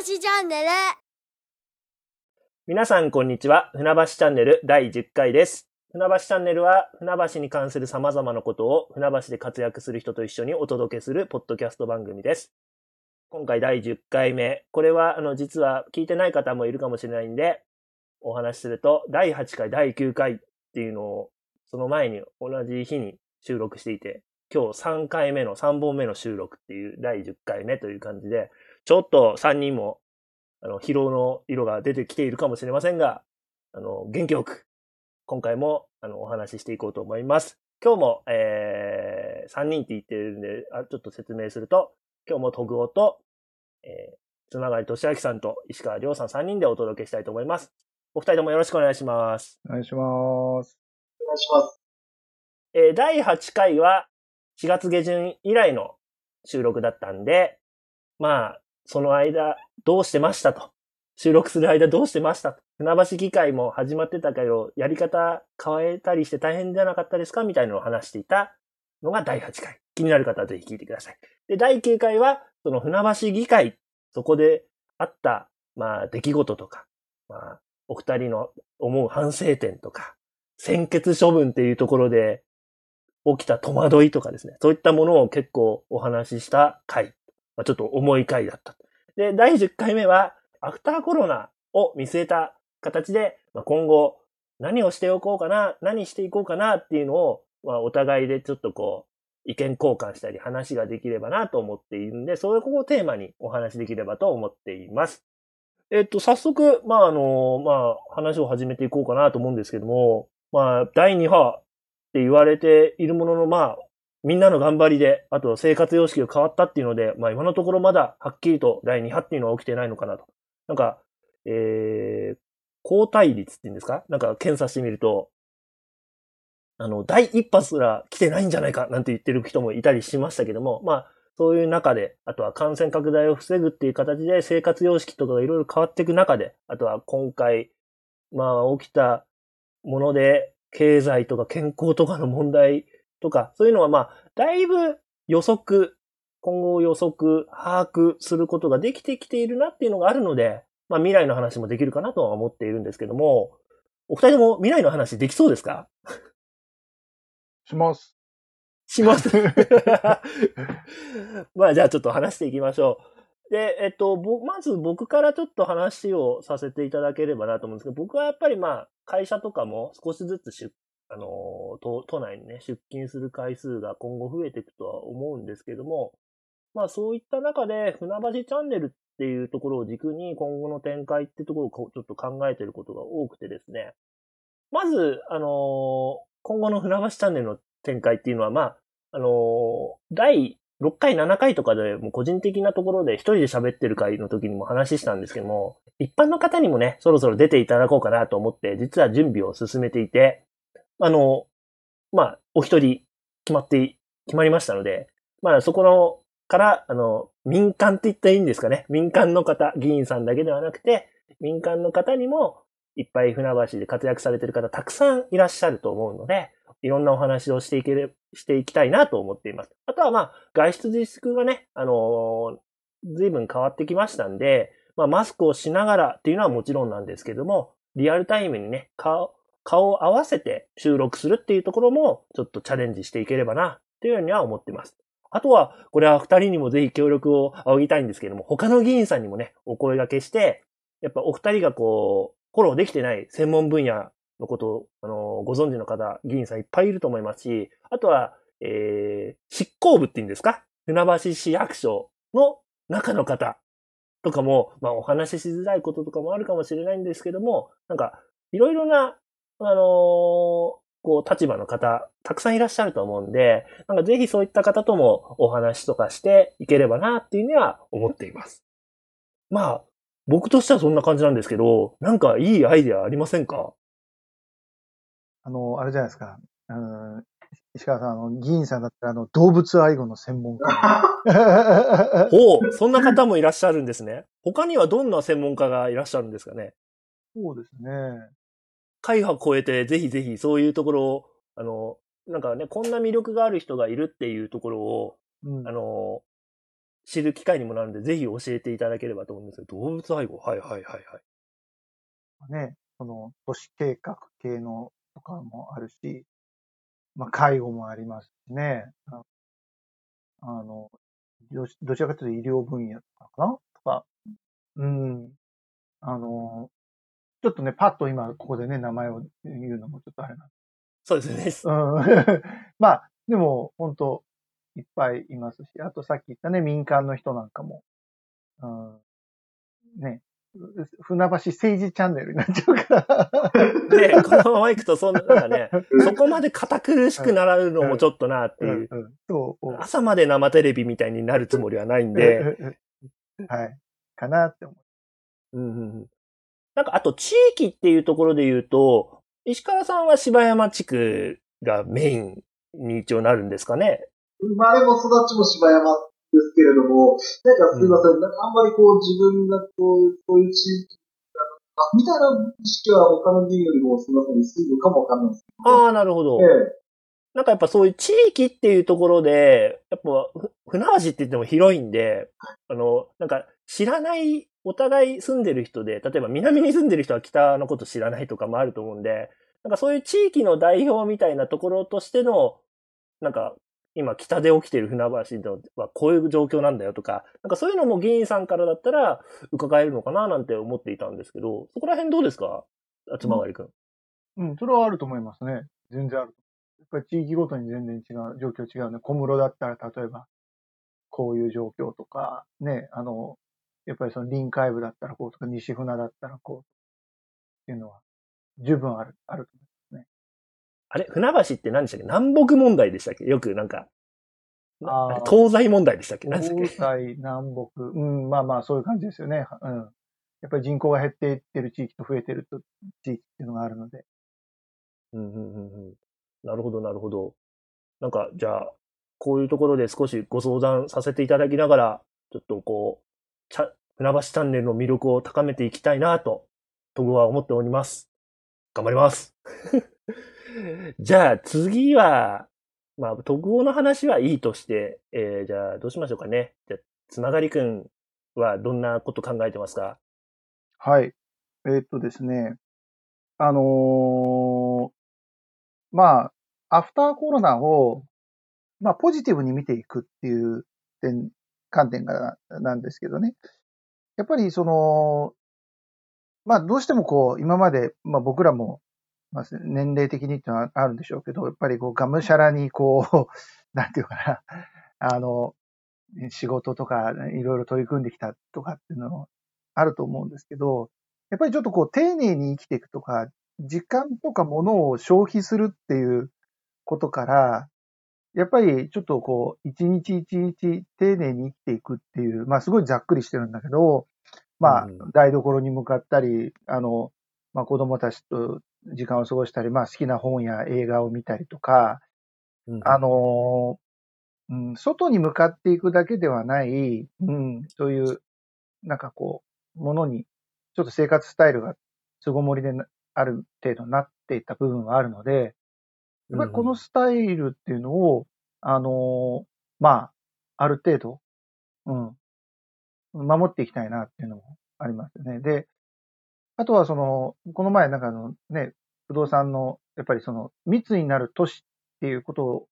橋チャンネル皆さんこんにちは。船橋チャンネル第10回です。船橋チャンネルは船橋に関する様々なことを船橋で活躍する人と一緒にお届けするポッドキャスト番組です。今回第10回目。これはあの実は聞いてない方もいるかもしれないんで、お話しすると第8回、第9回っていうのをその前に同じ日に収録していて、今日3回目の3本目の収録っていう第10回目という感じで、ちょっと3人もあの、疲労の色が出てきているかもしれませんが、あの、元気よく、今回も、あの、お話ししていこうと思います。今日も、えー、3人って言ってるんで、あちょっと説明すると、今日もトグオと、えー、つながりとしあきさんと石川亮さん3人でお届けしたいと思います。お二人ともよろしくお願いします。お願いします。お願いします。えー、第8回は4月下旬以来の収録だったんで、まあ、その間、どうしてましたと。収録する間どうしてましたと。船橋議会も始まってたけど、やり方変えたりして大変じゃなかったですかみたいなのを話していたのが第8回。気になる方はぜひ聞いてください。で、第9回は、その船橋議会、そこであった、まあ、出来事とか、まあ、お二人の思う反省点とか、先決処分っていうところで起きた戸惑いとかですね。そういったものを結構お話しした回。まあ、ちょっと重い回だった。で、第10回目は、アフターコロナを見据えた形で、まあ、今後何をしておこうかな、何していこうかなっていうのを、まあ、お互いでちょっとこう、意見交換したり話ができればなと思っているんで、そういうここをテーマにお話しできればと思っています。えっと、早速、まあ、あの、まあ、話を始めていこうかなと思うんですけども、まあ、第2波って言われているものの、まあ、みんなの頑張りで、あと生活様式が変わったっていうので、まあ今のところまだはっきりと第2波っていうのは起きてないのかなと。なんか、えー、抗体率っていうんですか？なんか検査してみると、あの、第1波すら来てないんじゃないかなんて言ってる人もいたりしましたけども、まあ、そういう中で、あとは感染拡大を防ぐっていう形で生活様式とかがいろいろ変わっていく中で、あとは今回、まあ起きたもので、経済とか健康とかの問題とか、そういうのはまあ、だいぶ予測、今後予測、把握することができてきているなっていうのがあるので、まあ未来の話もできるかなとは思っているんですけども、お二人とも未来の話できそうですか？します。します。まあじゃあちょっと話していきましょう。で、えっと、ぼまず僕からちょっと話をさせていただければなと思うんですけど、僕はやっぱりまあ、会社とかも少しずつ出あの、都、都内にね、出勤する回数が今後増えていくとは思うんですけども、まあそういった中で、船橋チャンネルっていうところを軸に今後の展開ってところをちょっと考えてることが多くてですね。まず、あの、今後の船橋チャンネルの展開っていうのは、まあ、あの、第6回、7回とかでも個人的なところで一人で喋ってる回の時にも話したんですけども、一般の方にもね、そろそろ出ていただこうかなと思って、実は準備を進めていて、あの、まあ、お一人決まって、決まりましたので、まあ、そこの、から、あの、民間って言ったらいいんですかね。民間の方、議員さんだけではなくて、民間の方にも、いっぱい船橋で活躍されてる方たくさんいらっしゃると思うので、いろんなお話をしていける、していきたいなと思っています。あとはまあ、外出自粛がね、あのー、随分変わってきましたんで、まあ、マスクをしながらっていうのはもちろんなんですけども、リアルタイムにね、顔、顔を合わせて収録するっていうところも、ちょっとチャレンジしていければな、っていうようには思っています。あとは、これは二人にもぜひ協力を仰ぎたいんですけども、他の議員さんにもね、お声掛けして、やっぱお二人がこう、フォローできてない専門分野のことを、あの、ご存知の方、議員さんいっぱいいると思いますし、あとは、えー、執行部って言うんですか？船橋市役所の中の方とかも、まあお話ししづらいこととかもあるかもしれないんですけども、なんか、いろいろな、あのーこう、立場の方、たくさんいらっしゃると思うんで、なんかぜひそういった方ともお話とかしていければなっていうには思っています。まあ、僕としてはそんな感じなんですけど、なんかいいアイデアありませんか？あの、あれじゃないですか。石川さん、あの、議員さんだったら、あの、動物愛護の専門家。ほう、そんな方もいらっしゃるんですね。他にはどんな専門家がいらっしゃるんですかね？そうですね。会派超えて、ぜひぜひそういうところを、あの、なんかね、こんな魅力がある人がいるっていうところを、うんあ。の、知る機会にもなるんで、ぜひ教えていただければと思うんですけど、動物愛護はいはいはいはい。ね、その、都市計画系のとかもあるし、まあ、介護もありますしね。ああの、どどちらかというと医療分野とかかな？とか、うん。あの、ちょっとね、パッと今、ここでね、名前を言うのもちょっとあれなんそうですね。うん。まあ、でも、本当いっぱいいますし、あとさっき言ったね、民間の人なんかも、うん、ね、船橋政治チャンネルになっちゃうから。で、このまま行くと、そんな、なんかね、そこまで堅苦しくなるのもちょっとなっていう。朝まで生テレビみたいになるつもりはないんで。はい。かなって思う。うんうんうん。なんか、あと地域っていうところで言うと、石川さんは柴山地区がメインに一応なるんですかね？生まれも育ちも柴山ですけれども、なんかすいません、うん、なんかあんまりこう自分がこう、こういう地域みたいな意識は他の議員よりもすみません、薄いのかもわかんないですけど。ああ、なるほど。ええなんかやっぱそういう地域っていうところで、やっぱ、船橋って言っても広いんで、あの、なんか知らない、お互い住んでる人で、例えば南に住んでる人は北のこと知らないとかもあると思うんで、なんかそういう地域の代表みたいなところとしての、なんか今北で起きてる船橋はこういう状況なんだよとか、なんかそういうのも議員さんからだったら伺えるのかななんて思っていたんですけど、そこら辺どうですか？つまがりくん。うん、それはあると思いますね。全然ある。やっぱり地域ごとに全然違う、状況違うね。小室だったら例えば、こういう状況とか、ね、あの、やっぱりその臨海部だったらこうとか、西船だったらこうっていうのは十分ある、あると思いますね。あれ船橋って何でしたっけ？南北問題でしたっけ？よくなんか、あ東西問題でしたっけ？東西、南北。うん、まあまあそういう感じですよね。うん。やっぱり人口が減っていってる地域と増えてると地域っていうのがあるので。うんうんうんうん。なるほど、なるほど。なんか、じゃあ、こういうところで少しご相談させていただきながら、ちょっとこう、ちゃ船橋チャンネルの魅力を高めていきたいなと、トグは思っております。頑張ります。じゃあ次は、まあ、特語の話はいいとして、えー、じゃあどうしましょうかね。じゃ、つながりくんはどんなこと考えてますか？はい。えー、っとですね。あのー、まあ、アフターコロナを、まあ、ポジティブに見ていくっていう点、観点からなんですけどね。やっぱりその、まあ、どうしてもこう、今まで、まあ僕らも、まあ、年齢的にってのはあるんでしょうけど、やっぱりこう、がむしゃらにこう、なんていうかな、あの、仕事とかいろいろ取り組んできたとかっていうのあると思うんですけど、やっぱりちょっとこう、丁寧に生きていくとか、時間とか物を消費するっていうことから、やっぱりちょっとこう、一日一日丁寧に生きていくっていう、まあすごいざっくりしてるんだけど、まあ、台所に向かったり、あの、まあ子供たちと時間を過ごしたり、まあ好きな本や映画を見たりとか、うん、あの、うん、外に向かっていくだけではない、うん、そういう、なんかこう、ものに、ちょっと生活スタイルが巣ごもりである程度なっていった部分はあるので、やっぱりこのスタイルっていうのを、あの、まあ、ある程度、うん、守っていきたいなっていうのもありますよね。で、あとはその、この前なんかあのね、不動産の、やっぱりその、密になる都市っていうこと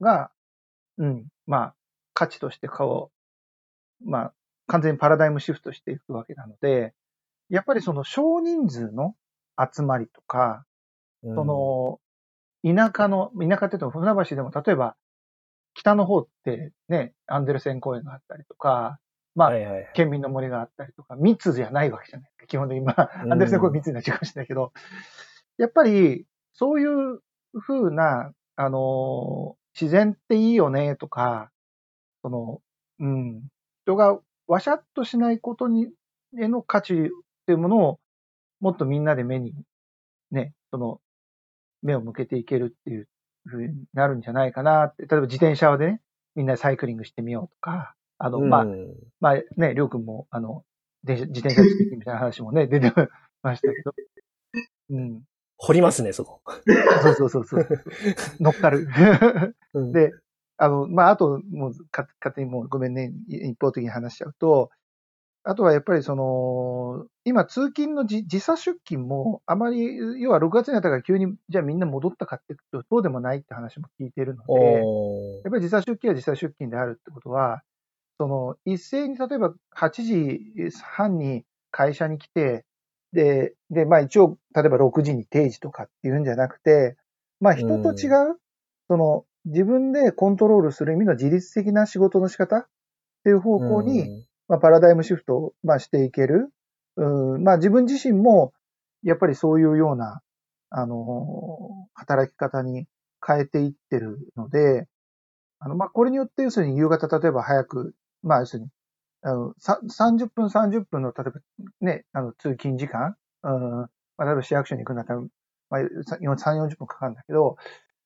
が、うん、まあ、価値としてこう、まあ、完全にパラダイムシフトしていくわけなので、やっぱりその少人数の集まりとか、うん、その、田舎の、田舎って言うと船橋でも例えば、北の方ってね、アンデルセン公園があったりとか、まあ、はいはいはい、県民の森があったりとか、密じゃないわけじゃない。ですか。基本的に、まあ、アンデルセン公園密になっちゃうかもしれないけど、やっぱり、そういう風な、あの、自然っていいよね、とか、その、うん、人がわしゃっとしないことに、への価値っていうものを、もっとみんなで目に、ね、その、目を向けていけるっていう風になるんじゃないかなって、例えば自転車でね、みんなでサイクリングしてみようとか、あの、うん、まあ、まあね、りょうくんも、あの、自転車つけてみたいな話もね、出てましたけど。うん。掘りますね、そこ。そうそうそうそう。乗っかる。で、あの、まあ、あと、もう、か、勝手にもうごめんね、一方的に話しちゃうと、あとはやっぱりその、今通勤の時時差出勤もあまり、要は6月になったから急にじゃあみんな戻ったかっていうと、そうでもないって話も聞いてるので、おやっぱり時差出勤は時差出勤であるってことは、その一斉に例えば8時半に会社に来て、で、で、まあ一応、例えば6時に定時とかっていうんじゃなくて、まあ人と違う、その自分でコントロールする意味の自律的な仕事の仕方っていう方向に、まあ、パラダイムシフトを、まあ、していける。うんまあ、自分自身も、やっぱりそういうような、あの、働き方に変えていってるので、あの、まあ、これによって、要するに夕方、例えば早く、まあ、要するに、あの、30分、30分の、例えばね、あの、通勤時間、うん、まあ、例えば市役所に行くんだったら、まあ、3、40分かかるんだけど、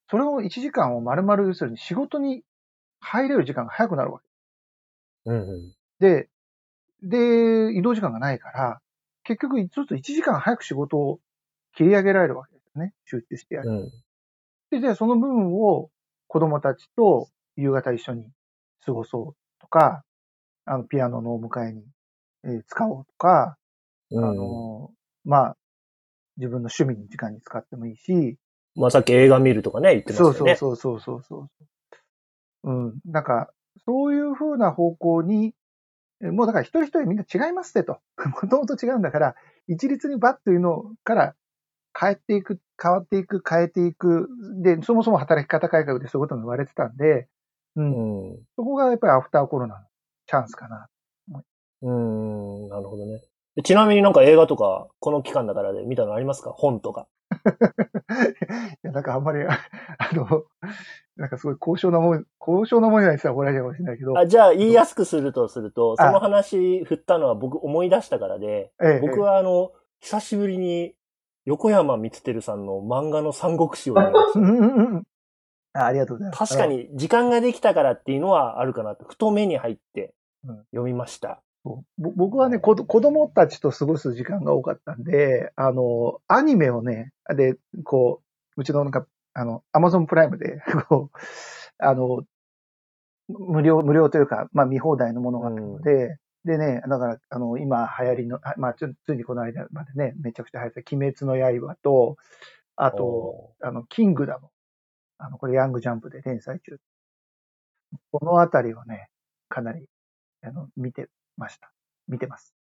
それを1時間を丸々、要するに仕事に入れる時間が早くなるわけ。うんうん。で、で、移動時間がないから、結局、ちょっと1時間早く仕事を切り上げられるわけですよね。集中してやる。うん。で、じゃあその部分を子供たちと夕方一緒に過ごそうとか、あの、ピアノのお迎えに、えー使おうとか、うんあの、まあ、自分の趣味の時間に使ってもいいし、まあさっき映画見るとかね、言ってましたよね。そうそうそうそうそう。うん。なんか、そういう風な方向に、えもうだから一人一人みんな違いますってと。もともと違うんだから、一律にバッというのから変えていく、変わっていく、変えていく。で、そもそも働き方改革でそういうことも言われてたんで、うん。うん。そこがやっぱりアフターコロナのチャンスかな。うーん、なるほどね。でちなみになんか映画とか、この期間だからで見たのありますか？本とか。いや、なんかあんまり、あ あの、なんかすごい高尚なもん、高尚なもんじゃないって言ったら怒られちゃうかもしれないけど、あじゃあ言いやすくするとすると、あその話振ったのは僕思い出したからで、ええ僕はあの、久しぶりに横山光輝さんの漫画の三国志を読みましうんうんうんうんあありがとうございた。ます。確かに時間ができたからっていうのはあるかなと、ふと目に入ってうん読みました。僕はね、子子供たちと過ごす時間が多かったんで、あの、アニメをね、で、こう、うちのなんか、あの、アマゾンプライムで、こう、あの、無料、無料というか、まあ見放題のものがあったので、でね、だから、あの、今流行りの、あまあ、ちょついにこの間までね、めちゃくちゃ流行った鬼滅の刃と、あと、おあの、キングダム。あの、これヤングジャンプで連載中。このあたりをね、かなり、あの、見てました。見てます。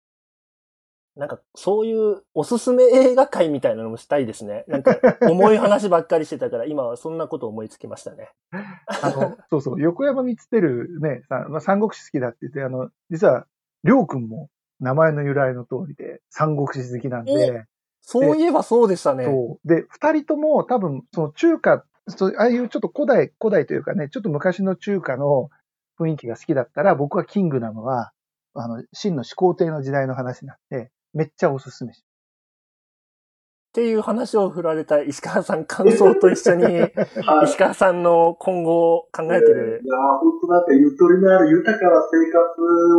ーなんかそういうおすすめ映画会みたいなのもしたいですね。なんか 重い話ばっかりしてたから、今はそんなこと思いつきましたね。あの、そうそう、横山光輝ね、さまあ、三国志好きだって言って、あの、実は、りょうくんも名前の由来の通りで、三国志好きなんで、そういえばそうでしたね。そう。で、二人とも多分、その中華、そうああいうちょっと古代、古代というかね、ちょっと昔の中華の雰囲気が好きだったら、僕はキングダムは、あの、真の始皇帝の時代の話なんで、めっちゃおすすめしっていう話を振られた石川さん感想と一緒に、はい。石川さんの今後を考えてるいやー、ほんとなんかゆとりのある豊かな生活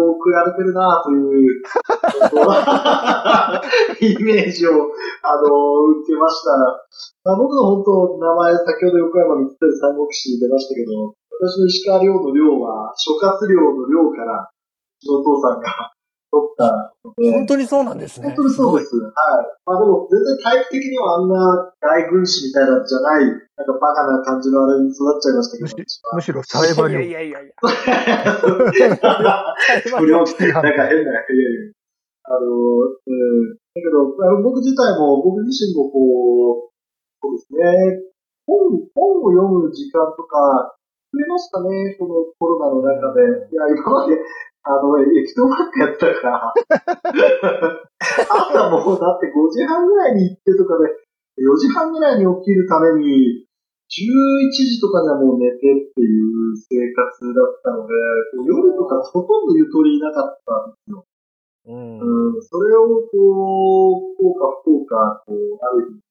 を送られてるなという、イメージを、あの、受けました。まあ、僕の本当、名前、先ほど横山光輝三国志に出ましたけど、私の石川遼の遼は、諸葛亮の遼から、のお父さんが取ったので、本当にそうなんですね。本当にそうです。はい。まあでも、全然タイプ的にはあんな大軍師みたいなんじゃない、なんかバカな感じのあれに育っちゃいましたけど、むしろ。サエバリいやいやいやいや。不良なんか変な、いやいやあの、うん。だけど、あの僕自体も、僕自身もこう、そうですね、本、本を読む時間とか、増えましたね、このコロナの中で。いや、今まで、あの、駅頭ばっかやってたから、朝もうだって5時半ぐらいに行ってとかで、4時半ぐらいに起きるために、11時とかにはもう寝てっていう生活だったので、夜とかほとんどゆとりなかったんですよ。うん。うん、それをこう、こうか不幸か、こう、ある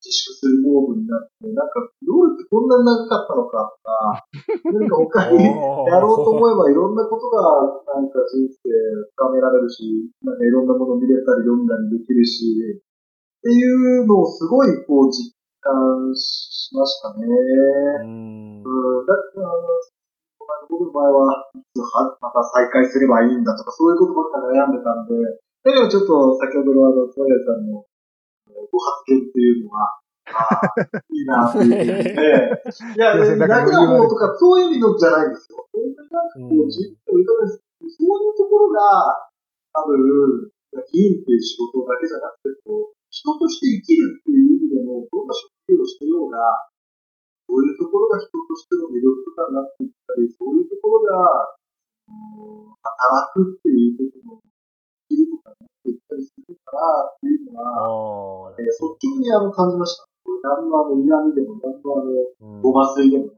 自粛するモードになって、なんか夜ってこんなに長かったのかとか、なんか他にやろうと思えばいろんなことがなんか人生深められるし、なんかいろんなもの見れたり読んだりできるし、っていうのをすごいこう実感しましたね。うん。うん、だから、僕の場合は、いつはまた再開すればいいんだとか、そういうことばっか悩んでたんで、だからちょっと先ほどのあの、つまさんのご発言っていうのは、ああ、いいなっていうね。いや、楽な方とか、そういうのじゃないんですよ。本当になんかこう、自分でいかがですそういうところが、多分、議員っていう仕事だけじゃなくて、こう、人として生きるっていう意味でも、どんな職業をしてようが、そういうところが人としての魅力とかになっていったり、そういうところが、働くっていうことのスキルとかになっていったりするからっていうのは、えー、率直にあの感じました。何のあの嫌味でも、何のあの、ごますいでも。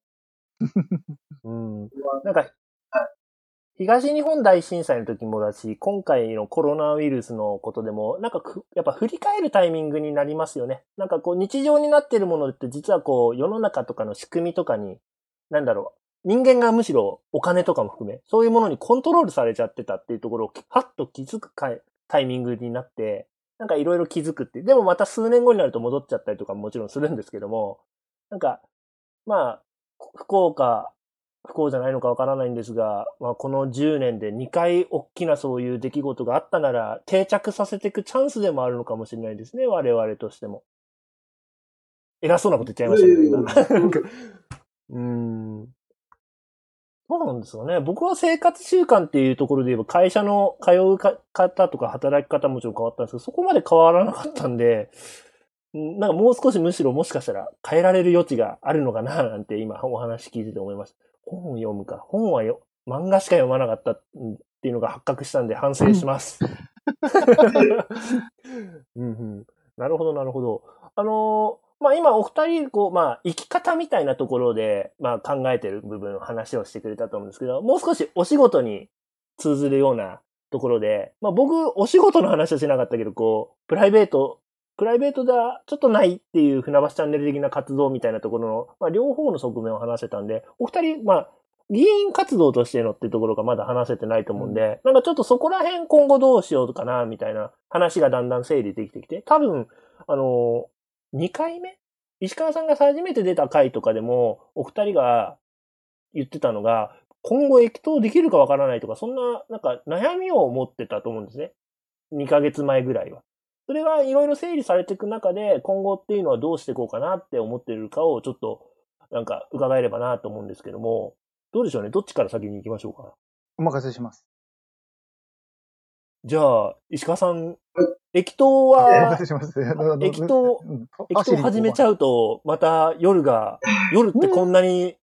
うん。なんか、東日本大震災の時もだし、今回のコロナウイルスのことでも、なんかやっぱ振り返るタイミングになりますよね。なんかこう日常になっているものって実はこう世の中とかの仕組みとかに、なんだろう、人間がむしろお金とかも含め、そういうものにコントロールされちゃってたっていうところを、はっと気づくタイミングになって、なんかいろいろ気づくって。でもまた数年後になると戻っちゃったりとかももちろんするんですけども、なんか、まあ、福岡、不幸じゃないのかわからないんですが、まあ、この10年で2回大きなそういう出来事があったなら、定着させていくチャンスでもあるのかもしれないですね、我々としても。偉そうなこと言っちゃいましたけど、今。うん。そうなんですかね。僕は生活習慣っていうところで言えば、会社の通う方とか働き方もちろん変わったんですけど、そこまで変わらなかったんで、なんかもう少しむしろもしかしたら変えられる余地があるのかななんて今お話聞いてて思いました。本を読むか。本はよ、漫画しか読まなかったっていうのが発覚したんで反省します。うんうん、なるほど、なるほど。あのー、まあ今お二人、こう、まあ生き方みたいなところで、まあ考えてる部分、話をしてくれたと思うんですけど、もう少しお仕事に通ずるようなところで、まあ僕、お仕事の話はしなかったけど、こう、プライベートプライベートではちょっとないっていう船橋チャンネル的な活動みたいなところの、まあ、両方の側面を話せたんで、お二人、まあ、議員活動としてのっていうところがまだ話せてないと思うんで、うん、なんかちょっとそこら辺今後どうしようかな、みたいな話がだんだん整理できてきて、多分、あの2回目石川さんが初めて出た回とかでも、お二人が言ってたのが、今後液投できるかわからないとか、そんな、なんか悩みを持ってたと思うんですね。2ヶ月前ぐらいは。それがいろいろ整理されていく中で、今後っていうのはどうしていこうかなって思ってるかをちょっと、なんか伺えればなと思うんですけども、どうでしょうね？どっちから先に行きましょうか？お任せします。じゃあ、石川さん、液糖は。液糖、液糖始めちゃうと、また夜が、夜ってこんなに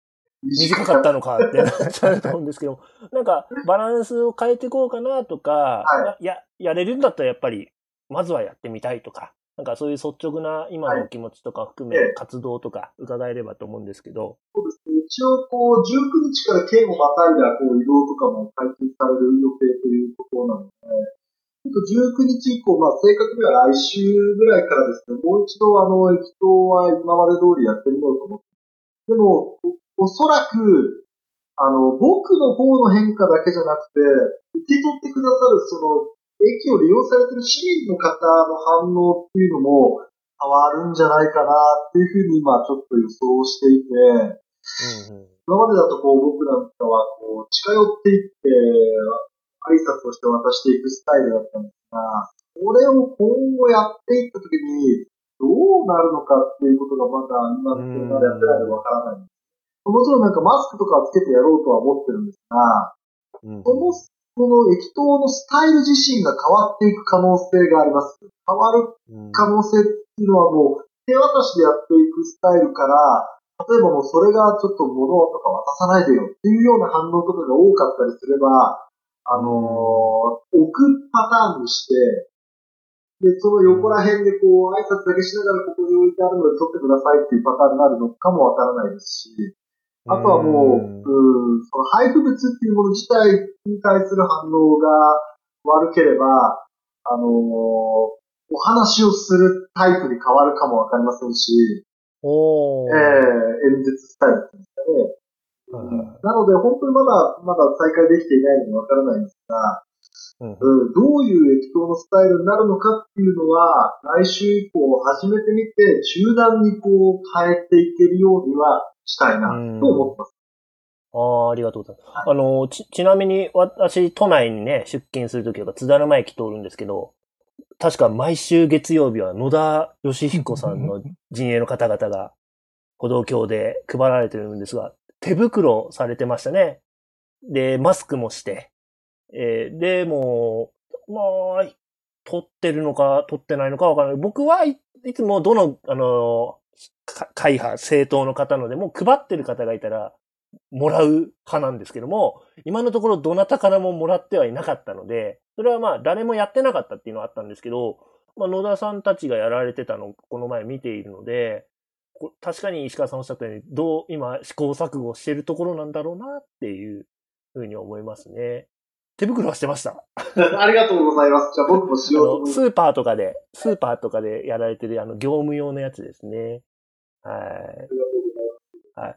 短かったのかってなっちゃうと思うんですけど、なんかバランスを変えていこうかなとか、いや、やれるんだったらやっぱりまずはやってみたいとか、なんかそういう率直な今のお気持ちとか含め、活動とか伺えればと思うんですけど。そうですね。一応、こう、19日から県をまたいだこう移動とかも解禁される予定ということなので、19日以降、まあ、正確には来週ぐらいからですね、もう一度、あの、駅頭は今まで通りやってみようと思って。でも、おそらく、あの、僕の方の変化だけじゃなくて、受け取ってくださる、その、駅を利用されてる市民の方の反応っていうのも変わるんじゃないかなっていうふうに今ちょっと予想していて、うんうん、今までだとこう僕なんかはこう近寄っていって挨拶をして渡していくスタイルだったんですが、これを今後やっていったときにどうなるのかっていうことがまだ今のでやってないのでわからない。もちろんなんかマスクとかつけてやろうとは思ってるんですが、うん、そのこの液糖のスタイル自身が変わっていく可能性があります。変わる可能性っていうのはもう手渡しでやっていくスタイルから、例えばもうそれがちょっと物とか渡さないでよっていうような反応とかが多かったりすれば、あのー、置くパターンにして、で、その横ら辺でこう、挨拶だけしながらここに置いてあるので撮ってくださいっていうパターンになるのかもわからないですし、あとはもう、うん、その配布物っていうもの自体に対する反応が悪ければ、あのー、お話をするタイプに変わるかもわかりませんし、おえー、演説スタイルっていうんですかね。うん、なので、本当にまだ、まだ再開できていないのでわからないんですが、うん、どういう液糖のスタイルになるのかっていうのは、来週以降始めてみて、柔軟にこう変えていけるようにはしたいなと思ってます。ああ、ありがとうございます。あの、ち、ちなみに私、都内にね、出勤するときは津田沼駅通るんですけど、確か毎週月曜日は野田義彦さんの陣営の方々が歩道橋で配られてるんですが、手袋されてましたね。で、マスクもして。えーで、もう、まあ、取ってるのか取ってないのかわからない。僕はい、つもどの、あの、会派、政党の方のでも配ってる方がいたら、もらう派なんですけども、今のところどなたからももらってはいなかったので、それはまあ誰もやってなかったっていうのはあったんですけど、まあ野田さんたちがやられてたのをこの前見ているので、確かに石川さんおっしゃったように、どう今試行錯誤してるところなんだろうなっていうふうに思いますね。手袋はしてました。ありがとうございます。じゃあ僕もしあの、ようと思います。スーパーとかで、スーパーとかでやられてるあの業務用のやつですね。はい。はい。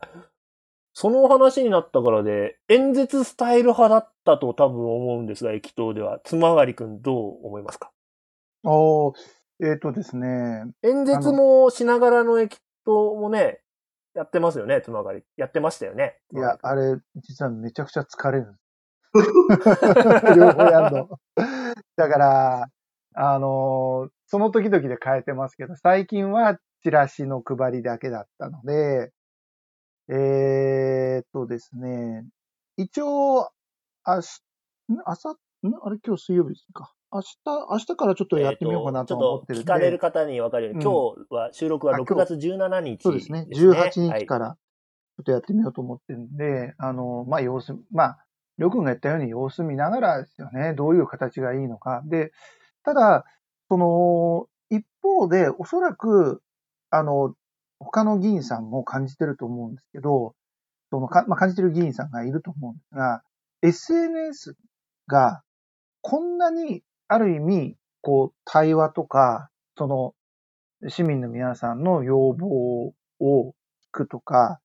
その話になったからで、演説スタイル派だったと多分思うんですが、駅頭では。つまがりくんどう思いますか？おーえっ、とですね、演説もしながらの駅頭もね、やってますよね、つまがり。やってましたよね。いや、あれ、実はめちゃくちゃ疲れる。両方やんの。だから、あのーその時々で変えてますけど、最近はチラシの配りだけだったので、えーっとですね、一応、明日、ん？朝、んあれ今日水曜日ですか。明日、明日からちょっとやってみようかなと思ってるんで。ちょっと聞かれる方に分かるように、うん今日は収録はあ6月17日、そうですね。18はい日から、ちょっとやってみようと思ってるんで、あの、まあ、様子、まあ、りょうくんが言ったように様子見ながらですよね。どういう形がいいのか。で、ただ、その、一方で、おそらく、あの、他の議員さんも感じてると思うんですけど、そのか、まあ、感じてる議員さんがいると思うんですが、SNS がこんなに、ある意味、こう、対話とか、その、市民の皆さんの要望を聞くとか、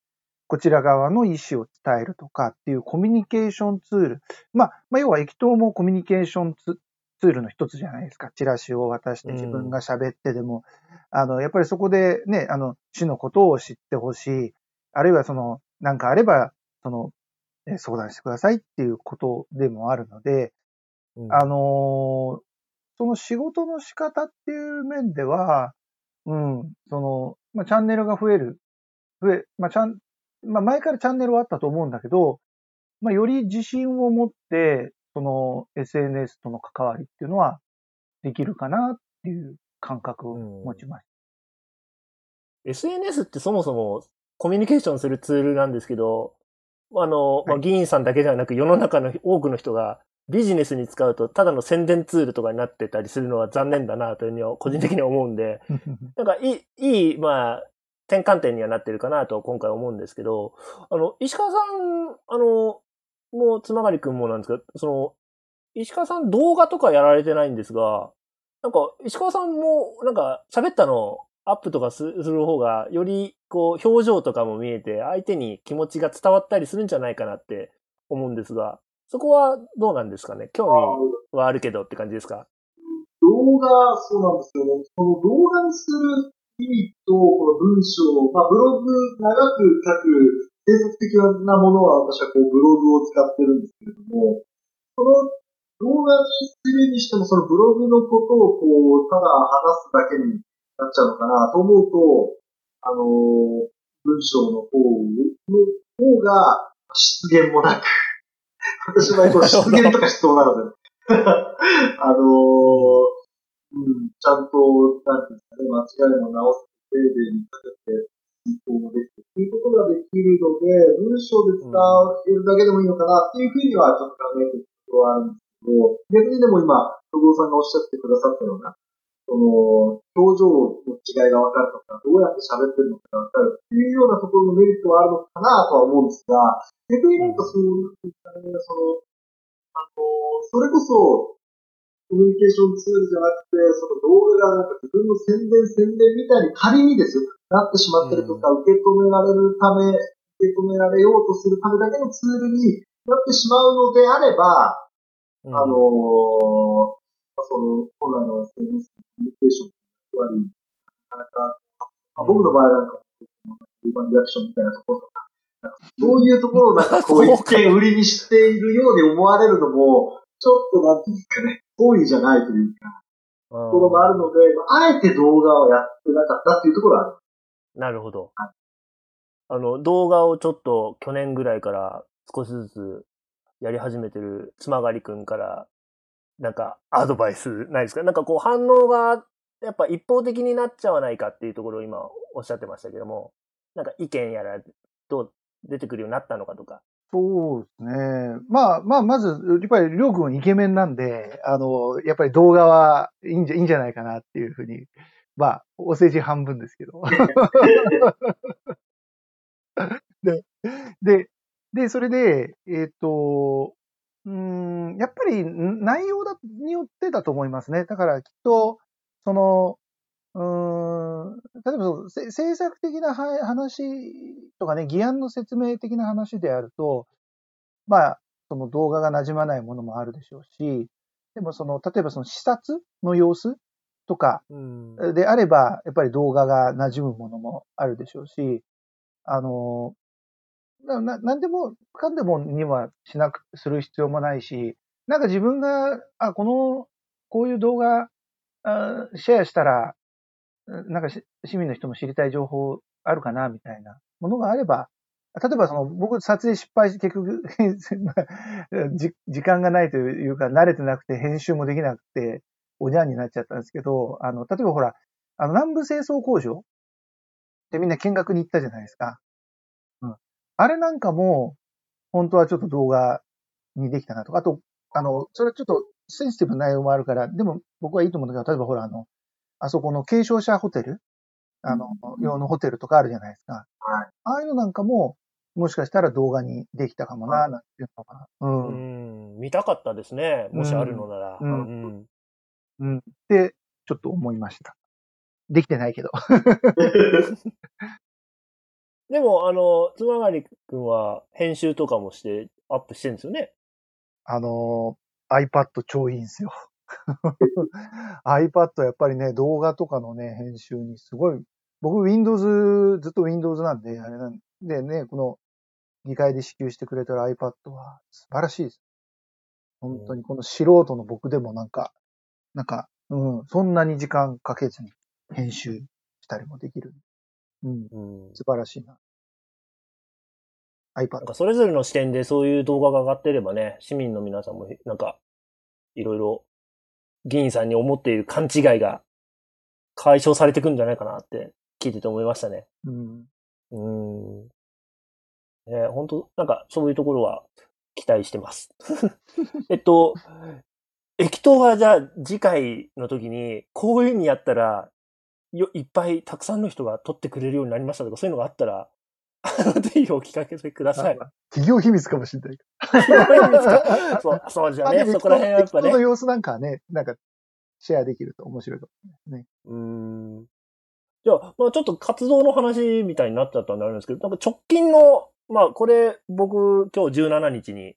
こちら側の意思を伝えるとかっていうコミュニケーションツール。まあ、まあ、要は駅頭もコミュニケーションツツールの一つじゃないですか。チラシを渡して自分が喋ってでも、あの、やっぱりそこでね、あの、市のことを知ってほしい。あるいはその、なんかあれば、その、え相談してくださいっていうことでもあるので、うん。あのーその仕事の仕方っていう面では、うん、その、まあ、チャンネルが増える。増え、まあ、チャン、まあ、前からチャンネルはあったと思うんだけど、まあ、より自信を持って、その SNS との関わりっていうのはできるかなっていう感覚を持ちまし SNS ってそもそもコミュニケーションするツールなんですけど、あの、まあ、はい。議員さんだけではなく世の中の多くの人がビジネスに使うとただの宣伝ツールとかになってたりするのは残念だなというふうには個人的には思うんで、た。なんかいい、いい、まあ、転換点にはなってるかなと今回思うんですけど、あの、石川さん、あの、もうつまがりくんもなんですけど、その、石川さん動画とかやられてないんですが、なんか、石川さんも、なんか、喋ったのアップとかすする方が、より、こう、表情とかも見えて、相手に気持ちが伝わったりするんじゃないかなって思うんですが、そこはどうなんですかね？興味はあるけどって感じですか？動画、そうなんですよね。この動画にする意味と、この文章、まあ、ブログ、長く書く、制作的なものは私はこうブログを使ってるんですけれども、その動画にするにしても、そのブログのことをこう、ただ話すだけになっちゃうのかなと思うと、あのー文章の方の方が失言もなく、私はこう失言とかしそうなので、あのーうん、ちゃんと、なんていうんですかね、間違いも直す丁寧にかけて、進行もできてっていうことができるので、文章で伝えるだけでもいいのかなっていうふうにはちょっと考えてることはあるんですけど、逆にでも今、戸郷さんがおっしゃってくださったような、その、表情の違いが分かるとか、どうやって喋ってるのかが分かるっていうようなところのメリットはあるのかなとは思うんですが、逆になんかそう、その、あの、それこそ、コミュニケーションツールじゃなくて、その動画がなんか自分の宣伝宣伝みたいに仮にですよ、なってしまってるとか、受け止められるため、受け止められようとするためだけのツールになってしまうのであれば、うん。あのーその、本来の SNS のコミュニケーションの役割、なかなか、まあ僕の場合なんか、ウーバーリアクションみたいなところとか、そういうところをなんかこう一見売りにしているように思われるのも、ちょっとなんていうんですかね、遠いじゃないというか、ところがあるので、まあ、あえて動画をやってなかったっていうところはある。なるほど。あの、動画をちょっと去年ぐらいから少しずつやり始めてるつまがりくんから、なんかアドバイスないですか？なんかこう反応がやっぱ一方的になっちゃわないかっていうところを今おっしゃってましたけども、なんか意見やらどう出てくるようになったのかとか。そうですね。まあ、まあ、まず、やっぱり、りょうくんイケメンなんで、あの、やっぱり動画はいいんじゃ、いいんじゃないかなっていうふうに、まあ、お世辞半分ですけど。で、で、で、それで、えっ、と、うーん、やっぱりん内容だによってだと思いますね。だからきっと、その、うーん、例えばそうせ制作的なは話とかね、議案の説明的な話であると、まあ、その動画が馴染まないものもあるでしょうし、でもその、例えばその視察の様子とかうん。であれば、やっぱり動画が馴染むものもあるでしょうし、あの、な、なんでもかんでもにはしなく、する必要もないし、なんか自分が、あ、この、こういう動画、あシェアしたら、なんかし市民の人も知りたい情報あるかな、みたいなものがあれば、例えばその、僕撮影失敗して結局、時間がないというか、慣れてなくて編集もできなくて、おじゃんになっちゃったんですけど、あの、例えばほら、あの、南部清掃工場ってみんな見学に行ったじゃないですか。うん。あれなんかも、本当はちょっと動画にできたなとか、あと、あの、それはちょっとセンシティブな内容もあるから、でも僕はいいと思うんだけど、例えばほら、あの、あそこの軽症者ホテルあの、用のホテルとかあるじゃないですか。はいああいうのなんかも、もしかしたら動画にできたかもな、なんていうのが。う。うんん。見たかったですね。もしあるのなら。うんうんうん。って、ちょっと思いました。できてないけど。でも、あの、つまがりくんは編集とかもしてアップしてるんですよね？あのー、iPad 超いいんですよ。iPad やっぱりね、動画とかのね、編集にすごい、僕 Windows、ずっと Windows なんで、あれなんでね、この議会で支給してくれてる iPad は素晴らしいです。本当にこの素人の僕でもなんか、なんか、うん、そんなに時間かけずに編集したりもできる。うん、うん。素晴らしいな。なん iPad。かそれぞれの視点でそういう動画が上がってればね、市民の皆さんもなんか、いろいろ議員さんに思っている勘違いが解消されてくんじゃないかなって聞いてて思いましたね。うん。うん。ね、本当なんかそういうところは期待してます。えっと、駅頭はじゃあ次回の時にこういう風にやったらよいっぱいたくさんの人が撮ってくれるようになりましたとかそういうのがあったら、ぜひお聞かせください。企業秘密かもしれないけそう、そうじど。ゃね、そこら辺はやっぱねの。様子なんかはね、なんか、シェアできると面白いかもね。うーん。じゃあ、まあちょっと活動の話みたいになっちゃったんであるんですけど、なんか直近の、まあこれ僕今日17日に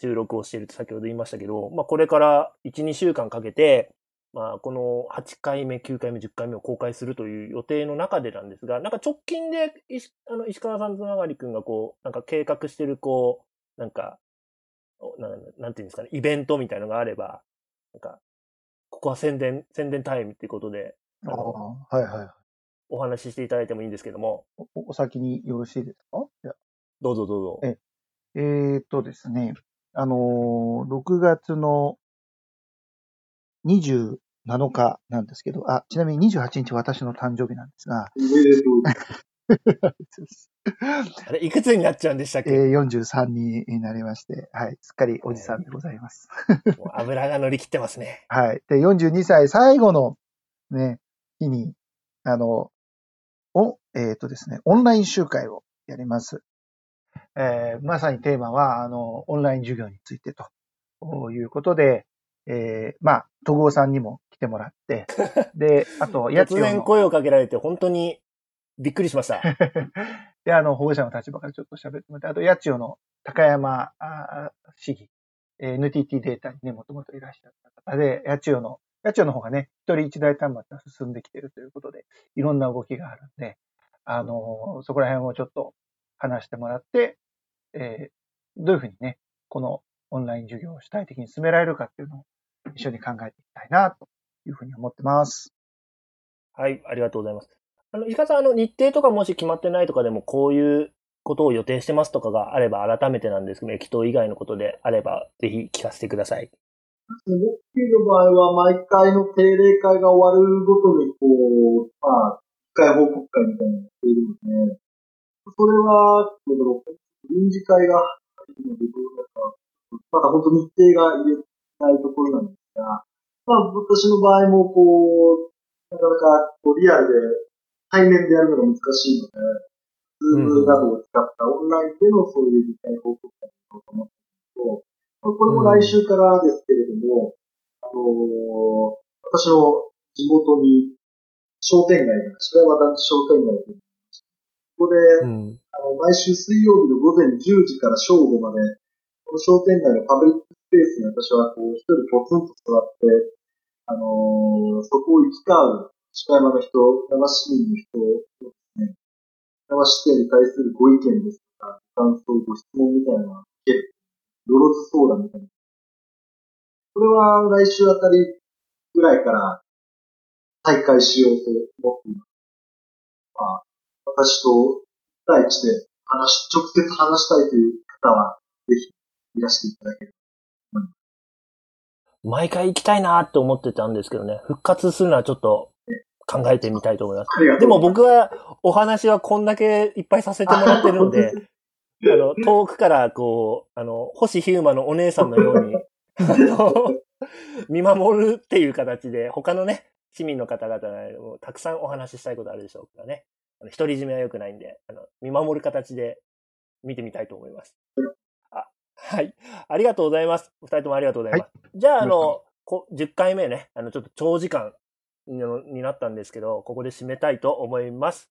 収録をしていると先ほど言いましたけど、まあこれから1、2週間かけて、まあこの8回目、9回目、10回目を公開するという予定の中でなんですが、なんか直近で石あの石川さんつながりくんがこう、なんか計画してるこう、なんか、おななんていうんですかね、イベントみたいのがあれば、なんか、ここは宣伝、宣伝タイムっていうことで、ああのあはいはい。お話ししていただいてもいいんですけども、おお先によろしいですか？どうぞどうぞ。ええーっとですね、あのー6月の27日なんですけど、あ、ちなみに28日私の誕生日なんですが。あれ、いくつになっちゃうんでしたっけ、えー43になりまして、はい、すっかりおじさんでございます。油が乗り切ってますね。はい。で、42歳最後のね、日に、あの、お、えっ、とですね、オンライン集会をやります。えーまさにテーマは、あの、オンライン授業についてということで、えーまあ、戸郷さんにも来てもらって、で、あと、やつ突然声をかけられて本当にびっくりしました。で、あの、保護者の立場からちょっと喋ってもらって、あと、八千代の高山あ市議、えー NTT データにね、もともといらっしゃった方で、八千代の、八千代の方がね、一人一台端末が進んできているということで、いろんな動きがあるんで、あの、そこら辺をちょっと話してもらって、えーどういうふうにね、このオンライン授業を主体的に進められるかっていうのを一緒に考えていきたいな、というふうに思ってます。はい、ありがとうございます。あの、石川さん、あの、日程とかもし決まってないとかでも、こういうことを予定してますとかがあれば、改めてなんですけど、駅頭以外のことであれば、ぜひ聞かせてください。僕の場合は、毎回の定例会が終わるごとに、こう、まあ、一回報告会みたいなのをやっているので、それは、臨時会が入るので、どうだか、まだ本当日程が言えないところなんですが、まあ、私の場合も、こう、なかなかこうリアルで、対面でやるのが難しいので、ズームなどを使ったオンラインでのそういう実態報告会をと思っていると、まあこれも来週からですけれども、あのー私の地元に商店街が、白山団地商店街というのがありましてここで、うん。あの、毎週水曜日の午前10時から正午まで、この商店街のパブリックスペースに私はこう、一人ポツンと座って、あのーそこを行き交う、鹿山の人、山市民の人のですね、山市政に対するご意見ですとか、感想、ご質問みたいなのが聞ける。よろず相談みたいな。これは来週あたりぐらいから再開しようと思っています。まあ、私と第一で話、直接話したいという方は、ぜひいらしていただければ毎回行きたいなって思ってたんですけどね、復活するのはちょっと考えてみたいと思います。でも。僕はお話はこんだけいっぱいさせてもらってるんで、あの、遠くからこう、あの、星ヒューマのお姉さんのように、あの、見守るっていう形で、他のね、市民の方々もたくさんお話ししたいことあるでしょうからね。独り占めは良くないんで、あの、見守る形で見てみたいと思います。あ、はい。ありがとうございます。二人ともありがとうございます。じゃあ、あよの、こ10回目ね、あの、ちょっと長時間にになったんですけど、ここで締めたいと思います。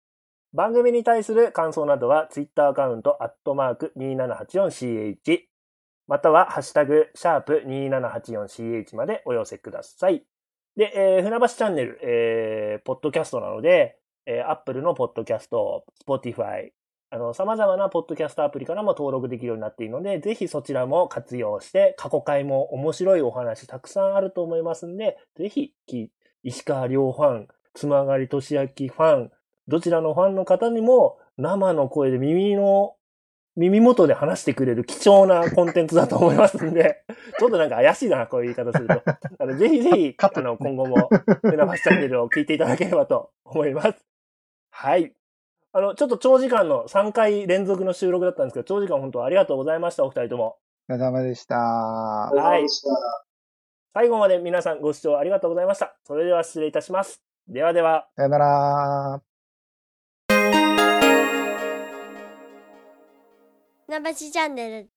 番組に対する感想などは、ツイッターアカウント、アットマーク 2784CH、または、ハッシュタグ、シャープ 2784CH までお寄せください。で、えー船橋チャンネル、えーポッドキャストなので、えー、Apple のポッドキャスト、Spotify、あの、様々なポッドキャストアプリからも登録できるようになっているので、ぜひそちらも活用して、過去回も面白いお話たくさんあると思いますんで、ぜひ、き石川亮ファン、つまがりとしあきファン、どちらのファンの方にも生の声で耳の、耳元で話してくれる貴重なコンテンツだと思いますんで、ちょっとなんか怪しいな、こういう言い方すると。あのぜひぜひ、カットあの、今後も、船橋チャンネルを聞いていただければと思います。はい。あの、ちょっと長時間の3回連続の収録だったんですけど、長時間本当ありがとうございました、お二人とも。お疲れ様でしたあ。りがとうございました。最後まで皆さんご視聴ありがとうございました。それでは失礼いたします。ではでは。さよなら。船橋チャンネル